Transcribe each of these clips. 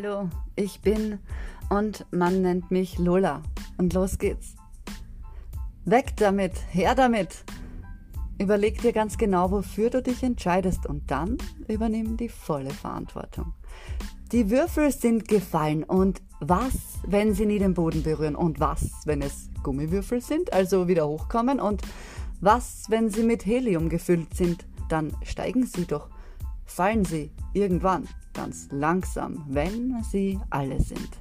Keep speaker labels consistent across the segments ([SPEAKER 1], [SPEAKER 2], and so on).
[SPEAKER 1] Hallo, ich bin und man nennt mich Lola. Und los geht's. Weg damit, her damit. Überleg dir ganz genau, wofür du dich entscheidest und dann übernimm die volle Verantwortung. Die Würfel sind gefallen und was, wenn sie nie den Boden berühren und was, wenn es Gummiwürfel sind, also wieder hochkommen und was, wenn sie mit Helium gefüllt sind, dann steigen sie doch, fallen sie irgendwann ganz langsam, wenn sie alle sind.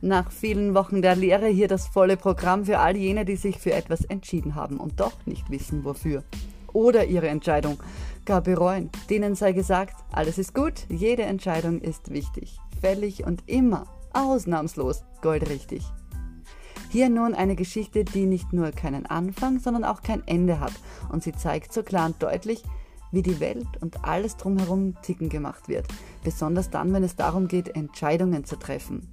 [SPEAKER 1] Nach vielen Wochen der Lehre hier das volle Programm für all jene, die sich für etwas entschieden haben und doch nicht wissen wofür. Oder ihre Entscheidung gar bereuen. Denen sei gesagt, alles ist gut, jede Entscheidung ist wichtig, fällig und immer, ausnahmslos, goldrichtig. Hier nun eine Geschichte, die nicht nur keinen Anfang, sondern auch kein Ende hat und sie zeigt so klar und deutlich, wie die Welt und alles drumherum ticken gemacht wird, besonders dann, wenn es darum geht, Entscheidungen zu treffen.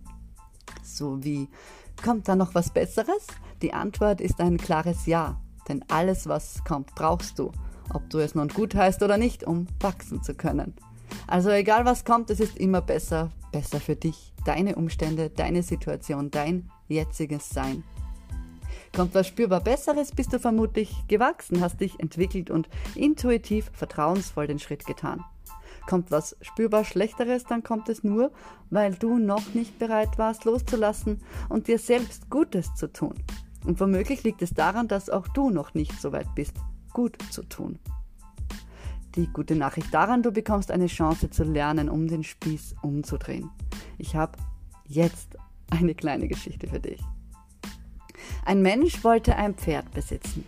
[SPEAKER 1] So wie, kommt da noch was Besseres? Die Antwort ist ein klares Ja, denn alles, was kommt, brauchst du, ob du es nun gut heißt oder nicht, um wachsen zu können. Also egal was kommt, es ist immer besser, besser für dich, deine Umstände, deine Situation, dein jetziges Sein. Kommt was spürbar Besseres, bist du vermutlich gewachsen, hast dich entwickelt und intuitiv vertrauensvoll den Schritt getan. Kommt was spürbar Schlechteres, dann kommt es nur, weil du noch nicht bereit warst loszulassen und dir selbst Gutes zu tun. Und womöglich liegt es daran, dass auch du noch nicht so weit bist, gut zu tun. Die gute Nachricht daran, du bekommst eine Chance zu lernen, um den Spieß umzudrehen. Ich habe jetzt eine kleine Geschichte für dich. Ein Mensch wollte ein Pferd besitzen.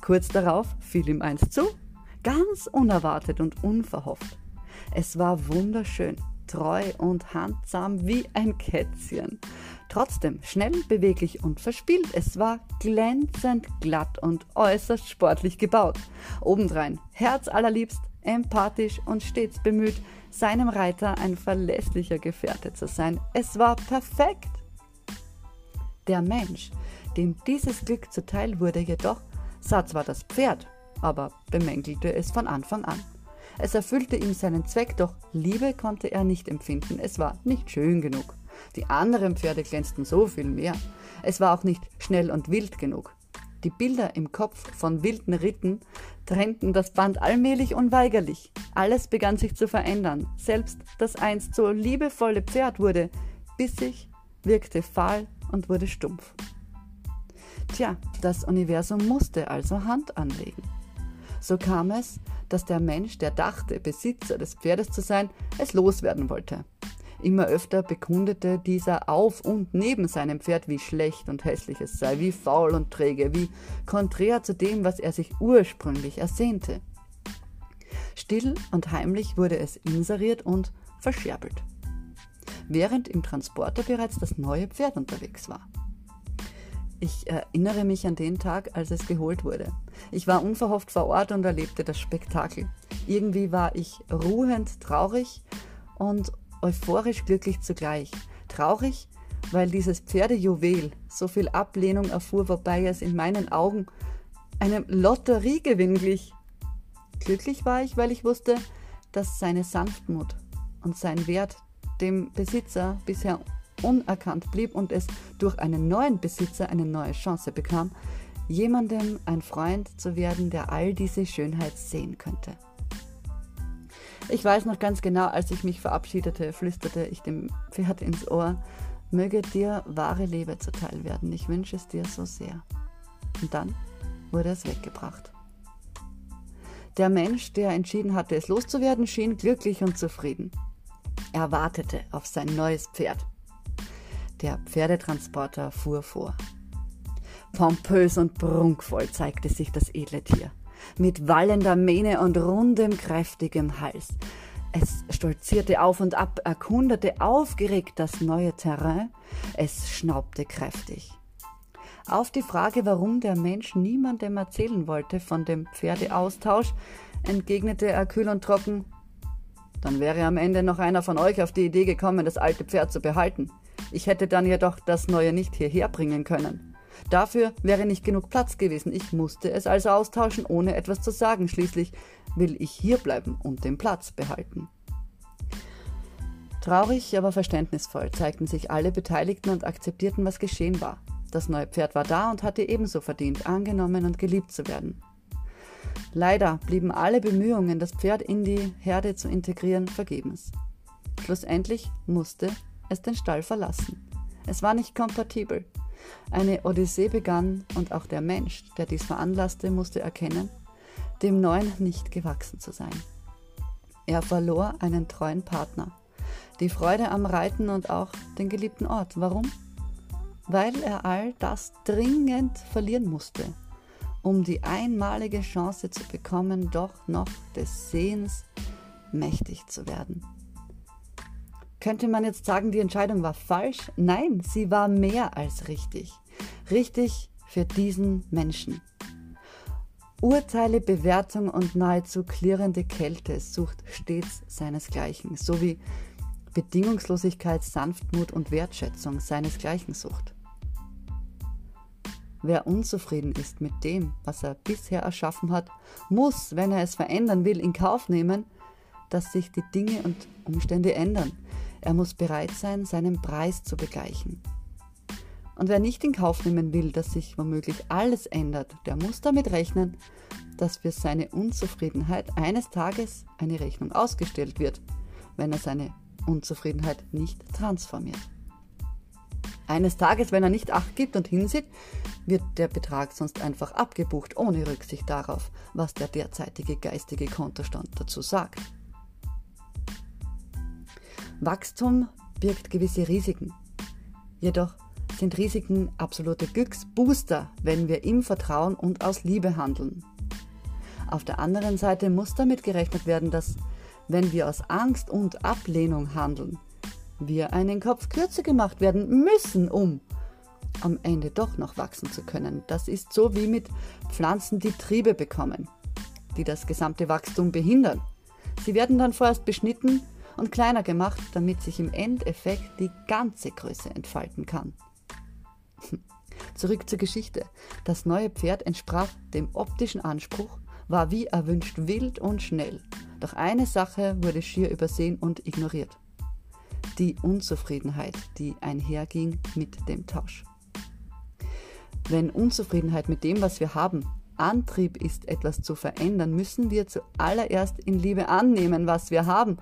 [SPEAKER 1] Kurz darauf fiel ihm eins zu, ganz unerwartet und unverhofft. Es war wunderschön, treu und handsam wie ein Kätzchen. Trotzdem schnell, beweglich und verspielt. Es war glänzend glatt und äußerst sportlich gebaut. Obendrein herzallerliebst, empathisch und stets bemüht, seinem Reiter ein verlässlicher Gefährte zu sein. Es war perfekt. Der Mensch dem dieses Glück zuteil wurde, jedoch sah zwar das Pferd, aber bemängelte es von Anfang an. Es erfüllte ihm seinen Zweck, doch Liebe konnte er nicht empfinden, es war nicht schön genug. Die anderen Pferde glänzten so viel mehr. Es war auch nicht schnell und wild genug. Die Bilder im Kopf von wilden Ritten trennten das Band allmählich unweigerlich. Alles begann sich zu verändern. Selbst das einst so liebevolle Pferd wurde bissig, wirkte fahl und wurde stumpf. Tja, das Universum musste also Hand anlegen. So kam es, dass der Mensch, der dachte, Besitzer des Pferdes zu sein, es loswerden wollte. Immer öfter bekundete dieser auf und neben seinem Pferd, wie schlecht und hässlich es sei, wie faul und träge, wie konträr zu dem, was er sich ursprünglich ersehnte. Still und heimlich wurde es inseriert und verscherbelt, während im Transporter bereits das neue Pferd unterwegs war. Ich erinnere mich an den Tag, als es geholt wurde. Ich war unverhofft vor Ort und erlebte das Spektakel. Irgendwie war ich ruhend traurig und euphorisch glücklich zugleich. Traurig, weil dieses Pferdejuwel so viel Ablehnung erfuhr, wobei es in meinen Augen einem Lotteriegewinn glich. Glücklich war ich, weil ich wusste, dass seine Sanftmut und sein Wert dem Besitzer bisher unerkannt blieb und es durch einen neuen Besitzer eine neue Chance bekam, jemandem ein Freund zu werden, der all diese Schönheit sehen könnte. Ich weiß noch ganz genau, als ich mich verabschiedete, flüsterte ich dem Pferd ins Ohr, möge dir wahre Liebe zuteil werden, ich wünsche es dir so sehr. Und dann wurde es weggebracht. Der Mensch, der entschieden hatte, es loszuwerden, schien glücklich und zufrieden. Er wartete auf sein neues Pferd. Der Pferdetransporter fuhr vor. Pompös und prunkvoll zeigte sich das edle Tier, mit wallender Mähne und rundem, kräftigem Hals. Es stolzierte auf und ab, erkundete aufgeregt das neue Terrain, es schnaubte kräftig. Auf die Frage, warum der Mensch niemandem erzählen wollte von dem Pferdeaustausch, entgegnete er kühl und trocken, dann wäre am Ende noch einer von euch auf die Idee gekommen, das alte Pferd zu behalten. Ich hätte dann jedoch das neue nicht hierher bringen können. Dafür wäre nicht genug Platz gewesen. Ich musste es also austauschen, ohne etwas zu sagen. Schließlich will ich hier bleiben und den Platz behalten. Traurig, aber verständnisvoll zeigten sich alle Beteiligten und akzeptierten, was geschehen war. Das neue Pferd war da und hatte ebenso verdient, angenommen und geliebt zu werden. Leider blieben alle Bemühungen, das Pferd in die Herde zu integrieren, vergebens. Schlussendlich musste es den Stall verlassen. Es war nicht kompatibel. Eine Odyssee begann und auch der Mensch, der dies veranlasste, musste erkennen, dem Neuen nicht gewachsen zu sein. Er verlor einen treuen Partner, die Freude am Reiten und auch den geliebten Ort. Warum? Weil er all das dringend verlieren musste, um die einmalige Chance zu bekommen, doch noch des Sehens mächtig zu werden. Könnte man jetzt sagen, die Entscheidung war falsch? Nein, sie war mehr als richtig. Richtig für diesen Menschen. Urteile, Bewertung und nahezu klirrende Kälte sucht stets seinesgleichen, sowie Bedingungslosigkeit, Sanftmut und Wertschätzung seinesgleichen sucht. Wer unzufrieden ist mit dem, was er bisher erschaffen hat, muss, wenn er es verändern will, in Kauf nehmen, dass sich die Dinge und Umstände ändern. Er muss bereit sein, seinen Preis zu begleichen. Und wer nicht in Kauf nehmen will, dass sich womöglich alles ändert, der muss damit rechnen, dass für seine Unzufriedenheit eines Tages eine Rechnung ausgestellt wird, wenn er seine Unzufriedenheit nicht transformiert. Eines Tages, wenn er nicht Acht gibt und hinsieht, wird der Betrag sonst einfach abgebucht, ohne Rücksicht darauf, was der derzeitige geistige Kontostand dazu sagt. Wachstum birgt gewisse Risiken. Jedoch sind Risiken absolute Glücksbooster, wenn wir im Vertrauen und aus Liebe handeln. Auf der anderen Seite muss damit gerechnet werden, dass wenn wir aus Angst und Ablehnung handeln, wir einen Kopf kürzer gemacht werden müssen, um am Ende doch noch wachsen zu können. Das ist so wie mit Pflanzen, die Triebe bekommen, die das gesamte Wachstum behindern. Sie werden dann vorerst beschnitten und kleiner gemacht, damit sich im Endeffekt die ganze Größe entfalten kann. Zurück zur Geschichte. Das neue Pferd entsprach dem optischen Anspruch, war wie erwünscht wild und schnell. Doch eine Sache wurde schier übersehen und ignoriert. Die Unzufriedenheit, die einherging mit dem Tausch. Wenn Unzufriedenheit mit dem, was wir haben, Antrieb ist, etwas zu verändern, müssen wir zuallererst in Liebe annehmen, was wir haben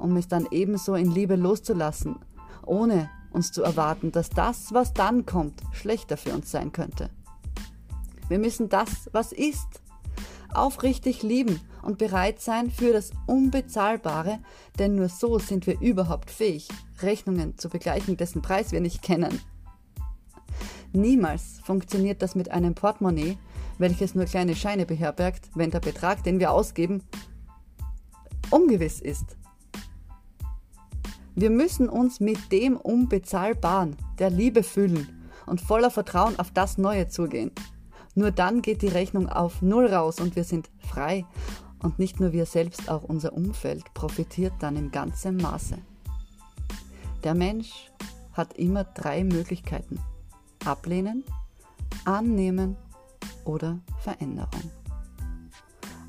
[SPEAKER 1] um es dann ebenso in Liebe loszulassen, ohne uns zu erwarten, dass das, was dann kommt, schlechter für uns sein könnte. Wir müssen das, was ist, aufrichtig lieben und bereit sein für das Unbezahlbare, denn nur so sind wir überhaupt fähig, Rechnungen zu begleichen, dessen Preis wir nicht kennen. Niemals funktioniert das mit einem Portemonnaie, welches nur kleine Scheine beherbergt, wenn der Betrag, den wir ausgeben, ungewiss ist. Wir müssen uns mit dem Unbezahlbaren, der Liebe fühlen und voller Vertrauen auf das Neue zugehen. Nur dann geht die Rechnung auf Null raus und wir sind frei. Und nicht nur wir selbst, auch unser Umfeld profitiert dann im ganzen Maße. Der Mensch hat immer drei Möglichkeiten. Ablehnen, annehmen oder Veränderung.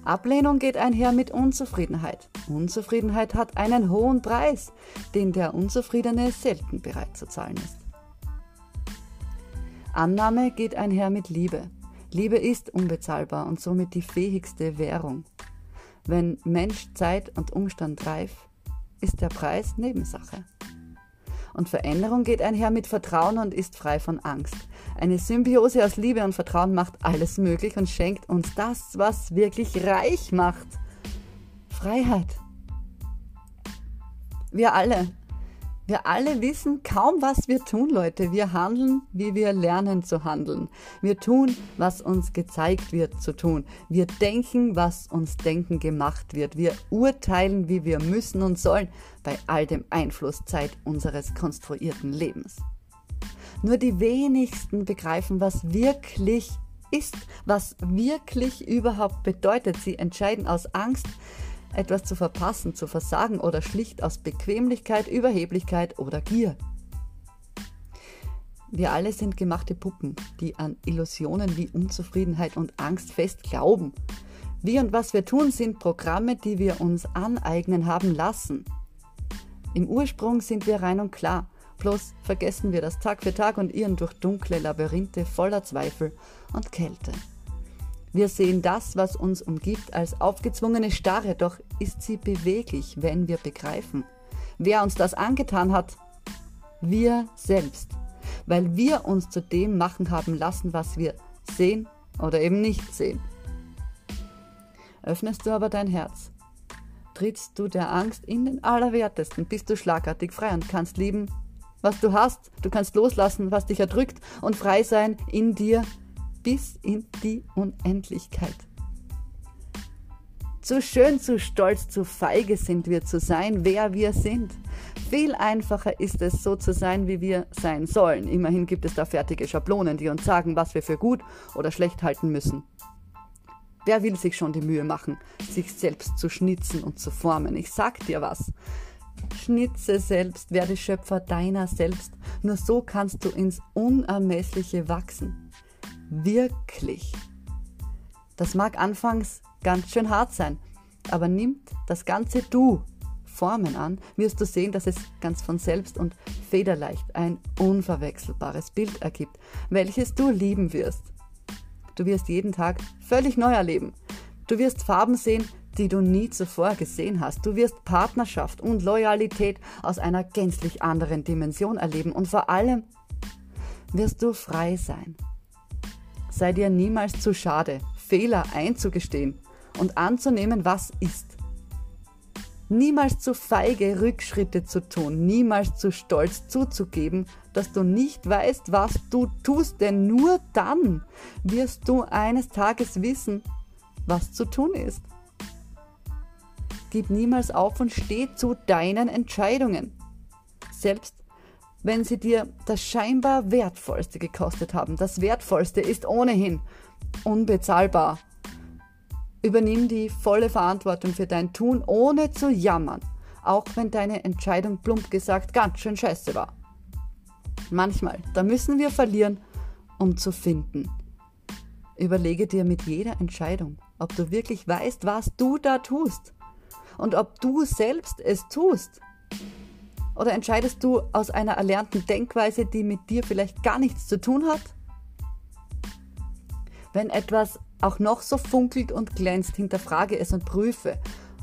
[SPEAKER 1] Ablehnung geht einher mit Unzufriedenheit. Unzufriedenheit hat einen hohen Preis, den der Unzufriedene selten bereit zu zahlen ist. Annahme geht einher mit Liebe. Liebe ist unbezahlbar und somit die fähigste Währung. Wenn Mensch, Zeit und Umstand reif, ist der Preis Nebensache. Und Veränderung geht einher mit Vertrauen und ist frei von Angst. Eine Symbiose aus Liebe und Vertrauen macht alles möglich und schenkt uns das, was wirklich reich macht. Freiheit. Wir alle, wir alle wissen kaum, was wir tun, Leute. Wir handeln, wie wir lernen zu handeln. Wir tun, was uns gezeigt wird zu tun. Wir denken, was uns denken gemacht wird. Wir urteilen, wie wir müssen und sollen, bei all dem Einflusszeit unseres konstruierten Lebens. Nur die wenigsten begreifen, was wirklich ist, was wirklich überhaupt bedeutet. Sie entscheiden aus Angst, etwas zu verpassen, zu versagen oder schlicht aus Bequemlichkeit, Überheblichkeit oder Gier. Wir alle sind gemachte Puppen, die an Illusionen wie Unzufriedenheit und Angst fest glauben. Wie und was wir tun, sind Programme, die wir uns aneignen haben lassen. Im Ursprung sind wir rein und klar, bloß vergessen wir das Tag für Tag und irren durch dunkle Labyrinthe voller Zweifel und Kälte. Wir sehen das, was uns umgibt, als aufgezwungene Starre, doch ist sie beweglich, wenn wir begreifen. Wer uns das angetan hat? Wir selbst, weil wir uns zu dem machen haben lassen, was wir sehen oder eben nicht sehen. Öffnest du aber dein Herz, trittst du der Angst in den Allerwertesten, bist du schlagartig frei und kannst lieben, was du hast. Du kannst loslassen, was dich erdrückt und frei sein in dir bis in die Unendlichkeit. Zu schön, zu stolz, zu feige sind wir zu sein, wer wir sind. Viel einfacher ist es, so zu sein, wie wir sein sollen. Immerhin gibt es da fertige Schablonen, die uns sagen, was wir für gut oder schlecht halten müssen. Wer will sich schon die Mühe machen, sich selbst zu schnitzen und zu formen? Ich sag dir was. Schnitze selbst, werde Schöpfer deiner selbst. Nur so kannst du ins Unermessliche wachsen. Wirklich. Das mag anfangs ganz schön hart sein, aber nimmt das ganze Du Formen an, wirst du sehen, dass es ganz von selbst und federleicht ein unverwechselbares Bild ergibt, welches du lieben wirst. Du wirst jeden Tag völlig neu erleben. Du wirst Farben sehen, die du nie zuvor gesehen hast. Du wirst Partnerschaft und Loyalität aus einer gänzlich anderen Dimension erleben und vor allem wirst du frei sein. Sei dir niemals zu schade, Fehler einzugestehen und anzunehmen, was ist. Niemals zu feige, Rückschritte zu tun, niemals zu stolz zuzugeben, dass du nicht weißt, was du tust, denn nur dann wirst du eines Tages wissen, was zu tun ist. Gib niemals auf und steh zu deinen Entscheidungen. Selbst wenn sie dir das scheinbar Wertvollste gekostet haben. Das Wertvollste ist ohnehin unbezahlbar. Übernimm die volle Verantwortung für dein Tun, ohne zu jammern, auch wenn deine Entscheidung plump gesagt ganz schön scheiße war. Manchmal, da müssen wir verlieren, um zu finden. Überlege dir mit jeder Entscheidung, ob du wirklich weißt, was du da tust und ob du selbst es tust. Oder entscheidest du aus einer erlernten Denkweise, die mit dir vielleicht gar nichts zu tun hat? Wenn etwas auch noch so funkelt und glänzt, hinterfrage es und prüfe,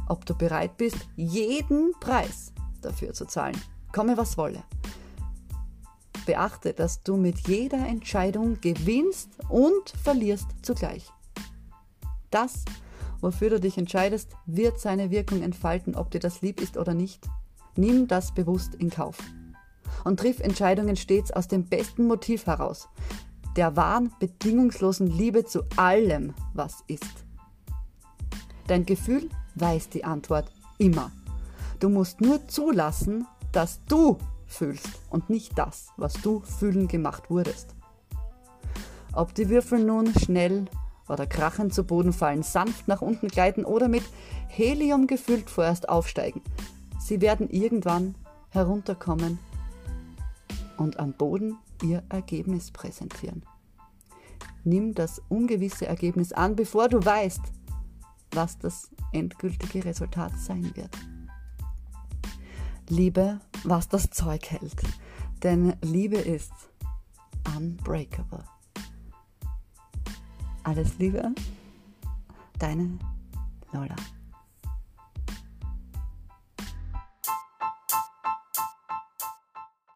[SPEAKER 1] ob du bereit bist, jeden Preis dafür zu zahlen. Komme was wolle. Beachte, dass du mit jeder Entscheidung gewinnst und verlierst zugleich. Das, wofür du dich entscheidest, wird seine Wirkung entfalten, ob dir das lieb ist oder nicht. Nimm das bewusst in Kauf. Und triff Entscheidungen stets aus dem besten Motiv heraus, der wahren, bedingungslosen Liebe zu allem, was ist. Dein Gefühl weiß die Antwort immer. Du musst nur zulassen, dass du fühlst und nicht das, was du fühlen gemacht wurdest. Ob die Würfel nun schnell oder krachend zu Boden fallen, sanft nach unten gleiten oder mit Helium gefüllt vorerst aufsteigen, sie werden irgendwann herunterkommen und am Boden ihr Ergebnis präsentieren. Nimm das ungewisse Ergebnis an, bevor du weißt, was das endgültige Resultat sein wird. Liebe, was das Zeug hält, denn Liebe ist unbreakable. Alles Liebe, deine Lola.